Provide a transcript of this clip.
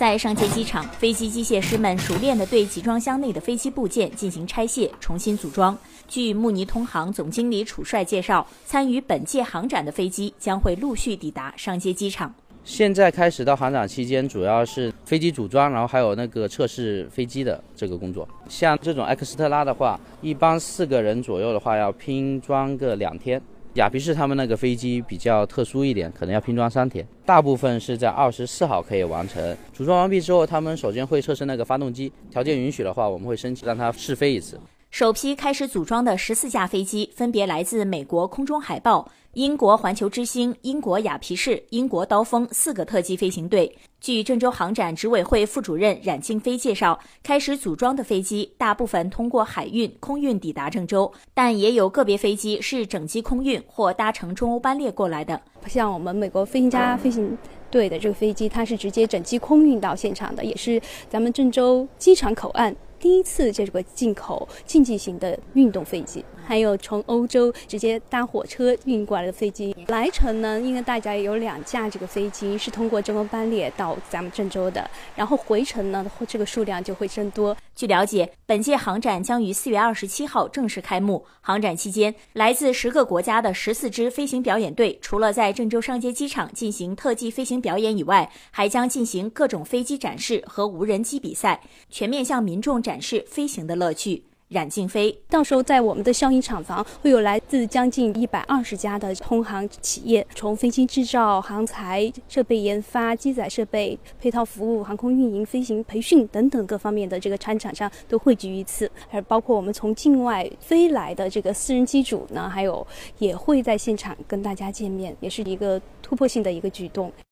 在上街机场，飞机机械师们熟练地对集装箱内的飞机部件进行拆卸、重新组装。据慕尼通航总经理楚帅介绍，参与本届航展的飞机将会陆续抵达上街机场。现在开始到航展期间，主要是飞机组装，然后还有那个测试飞机的这个工作。像这种埃克斯特拉的话，一般四个人左右的话要拼装个两天。雅皮士他们那个飞机比较特殊一点，可能要拼装三天。大部分是在二十四号可以完成组装完毕之后，他们首先会测试那个发动机，条件允许的话，我们会申请让它试飞一次。首批开始组装的十四架飞机，分别来自美国空中海豹、英国环球之星、英国雅皮士、英国刀锋四个特级飞行队。据郑州航展执委会副主任冉静飞介绍，开始组装的飞机大部分通过海运、空运抵达郑州，但也有个别飞机是整机空运或搭乘中欧班列过来的。像我们美国飞行家飞行队的这个飞机，它是直接整机空运到现场的，也是咱们郑州机场口岸。第一次这个进口竞技型的运动飞机，还有从欧洲直接搭火车运过来的飞机，来程呢，应该大家有两架这个飞机是通过中欧班列到咱们郑州的，然后回程呢，这个数量就会增多。据了解，本届航展将于四月二十七号正式开幕。航展期间，来自十个国家的十四支飞行表演队，除了在郑州上街机场进行特技飞行表演以外，还将进行各种飞机展示和无人机比赛，全面向民众展展示飞行的乐趣。冉静飞，到时候在我们的效应厂房会有来自将近一百二十家的通航企业，从飞机制造、航材、设备研发、机载设备、配套服务、航空运营、飞行培训等等各方面的这个参展商都汇聚于此，而包括我们从境外飞来的这个私人机主呢，还有也会在现场跟大家见面，也是一个突破性的一个举动。